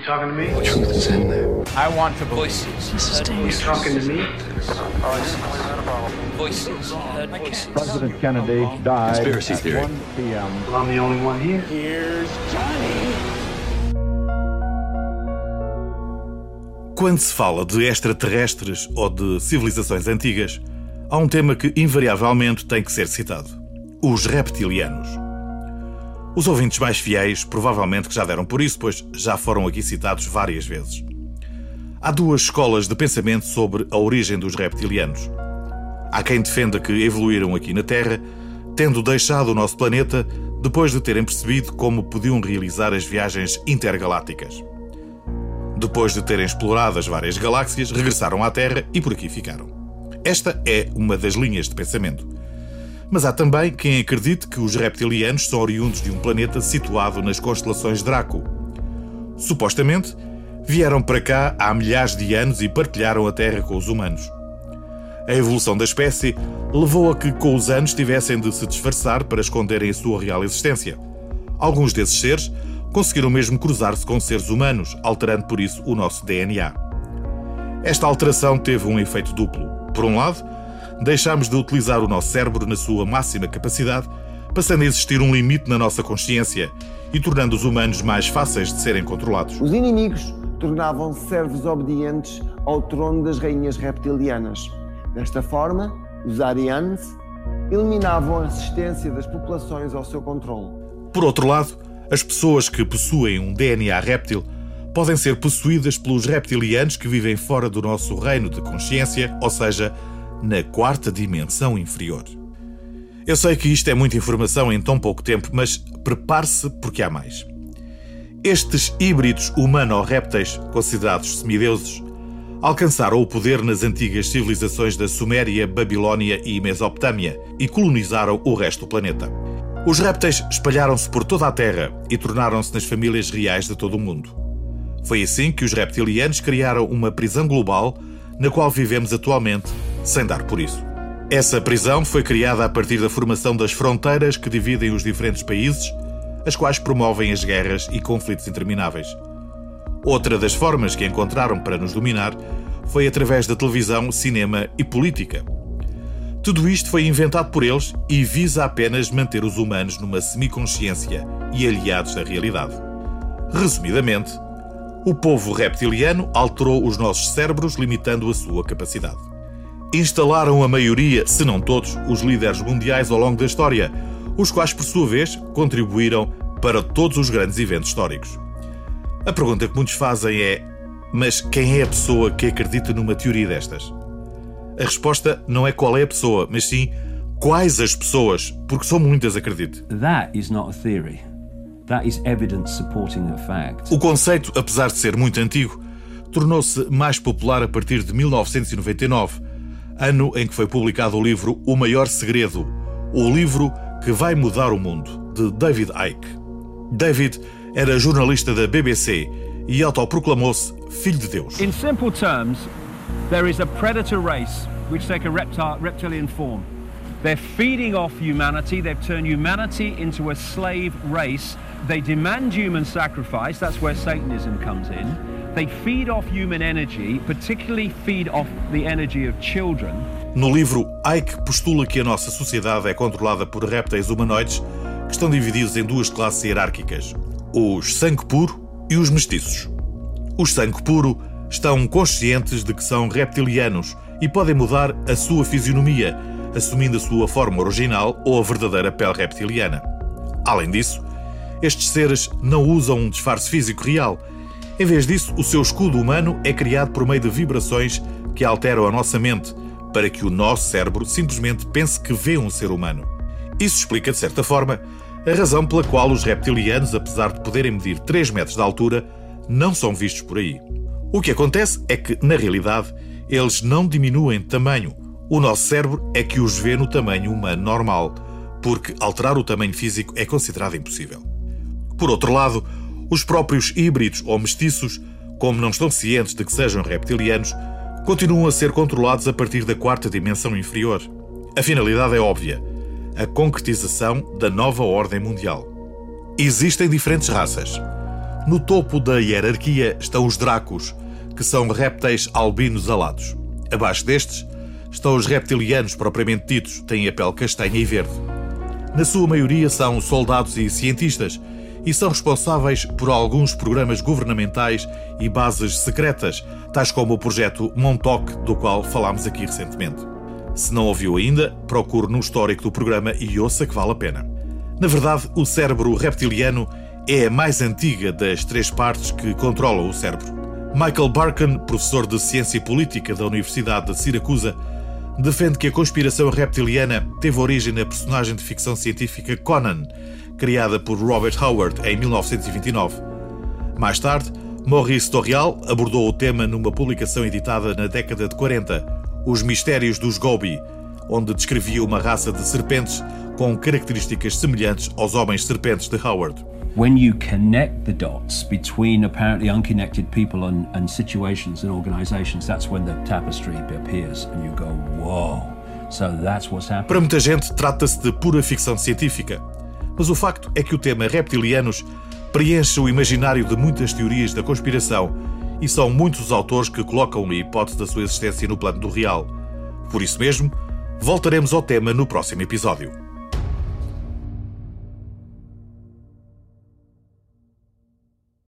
You talking to me? The truth is in there. I want to voices. This is You dangerous. talking to me? Voices. President Kennedy died Conspiracy at theory. 1 p.m. Well, I'm the only one here. Quando se fala de extraterrestres ou de civilizações antigas, há um tema que invariavelmente tem que ser citado: os reptilianos. Os ouvintes mais fiéis provavelmente que já deram por isso, pois já foram aqui citados várias vezes. Há duas escolas de pensamento sobre a origem dos reptilianos. Há quem defenda que evoluíram aqui na Terra, tendo deixado o nosso planeta depois de terem percebido como podiam realizar as viagens intergalácticas. Depois de terem explorado as várias galáxias, regressaram à Terra e por aqui ficaram. Esta é uma das linhas de pensamento. Mas há também quem acredite que os reptilianos são oriundos de um planeta situado nas constelações Draco. Supostamente, vieram para cá há milhares de anos e partilharam a Terra com os humanos. A evolução da espécie levou a que, com os anos, tivessem de se disfarçar para esconderem a sua real existência. Alguns desses seres conseguiram mesmo cruzar-se com seres humanos, alterando por isso o nosso DNA. Esta alteração teve um efeito duplo. Por um lado, deixámos de utilizar o nosso cérebro na sua máxima capacidade, passando a existir um limite na nossa consciência e tornando os humanos mais fáceis de serem controlados. Os inimigos tornavam-se servos obedientes ao trono das rainhas reptilianas. Desta forma, os Arianes eliminavam a resistência das populações ao seu controle. Por outro lado, as pessoas que possuem um DNA réptil podem ser possuídas pelos reptilianos que vivem fora do nosso reino de consciência, ou seja, na quarta dimensão inferior. Eu sei que isto é muita informação em tão pouco tempo, mas prepare-se porque há mais. Estes híbridos humano-répteis, considerados semideuses, alcançaram o poder nas antigas civilizações da Suméria, Babilónia e Mesopotâmia e colonizaram o resto do planeta. Os répteis espalharam-se por toda a Terra e tornaram-se nas famílias reais de todo o mundo. Foi assim que os reptilianos criaram uma prisão global na qual vivemos atualmente, sem dar por isso. Essa prisão foi criada a partir da formação das fronteiras que dividem os diferentes países, as quais promovem as guerras e conflitos intermináveis. Outra das formas que encontraram para nos dominar foi através da televisão, cinema e política. Tudo isto foi inventado por eles e visa apenas manter os humanos numa semiconsciência e aliados da realidade. Resumidamente, o povo reptiliano alterou os nossos cérebros, limitando a sua capacidade. Instalaram a maioria, se não todos, os líderes mundiais ao longo da história, os quais, por sua vez, contribuíram para todos os grandes eventos históricos. A pergunta que muitos fazem é: mas quem é a pessoa que acredita numa teoria destas? A resposta não é qual é a pessoa, mas sim quais as pessoas, porque são muitas, acredite. That is not a theory. That is evidence supporting a fact. O conceito, apesar de ser muito antigo, tornou-se mais popular a partir de 1999, ano em que foi publicado o livro O Maior Segredo, o livro que vai mudar o mundo, de David Icke. David era jornalista da BBC e autoproclamou-se Filho de Deus. In simple terms, there is a predator race which take a reptile, reptilian form. They're feeding off humanity, they've turned humanity into a slave race. They demand human sacrifice, that's where Satanism comes in. They feed off human energy, particularly feed off the energy of children. No livro, Ike postula que a nossa sociedade é controlada por répteis humanoides que estão divididos em duas classes hierárquicas: os sangue puro e os mestiços. Os sangue puro estão conscientes de que são reptilianos e podem mudar a sua fisionomia, assumindo a sua forma original ou a verdadeira pele reptiliana. Além disso, estes seres não usam um disfarce físico real. Em vez disso, o seu escudo humano é criado por meio de vibrações que alteram a nossa mente, para que o nosso cérebro simplesmente pense que vê um ser humano. Isso explica, de certa forma, a razão pela qual os reptilianos, apesar de poderem medir 3 metros de altura, não são vistos por aí. O que acontece é que, na realidade, eles não diminuem de tamanho. O nosso cérebro é que os vê no tamanho humano normal, porque alterar o tamanho físico é considerado impossível. Por outro lado, os próprios híbridos ou mestiços, como não estão cientes de que sejam reptilianos, continuam a ser controlados a partir da quarta dimensão inferior. A finalidade é óbvia: a concretização da nova ordem mundial. Existem diferentes raças. No topo da hierarquia estão os dracos, que são répteis albinos alados. Abaixo destes estão os reptilianos propriamente ditos, têm a pele castanha e verde. Na sua maioria são soldados e cientistas e são responsáveis por alguns programas governamentais e bases secretas, tais como o projeto Montauk, do qual falámos aqui recentemente. Se não ouviu ainda, procure no histórico do programa e ouça que vale a pena. Na verdade, o cérebro reptiliano é a mais antiga das três partes que controlam o cérebro. Michael Barkan, professor de Ciência Política da Universidade de Siracusa, defende que a conspiração reptiliana teve origem na personagem de ficção científica Conan, criada por Robert Howard em 1929. Mais tarde, Maurice Doreal abordou o tema numa publicação editada na década de 40, Os Mistérios dos Gobi, onde descrevia uma raça de serpentes com características semelhantes aos homens serpentes de Howard. When you connect the dots between apparently unconnected people and, and situations and organizations, that's when the tapestry appears and you go, whoa. So that's what's happening. Para muita gente, trata-se de pura ficção científica. Mas o facto é que o tema reptilianos preenche o imaginário de muitas teorias da conspiração e são muitos os autores que colocam a hipótese da sua existência no plano do real. Por isso mesmo, voltaremos ao tema no próximo episódio.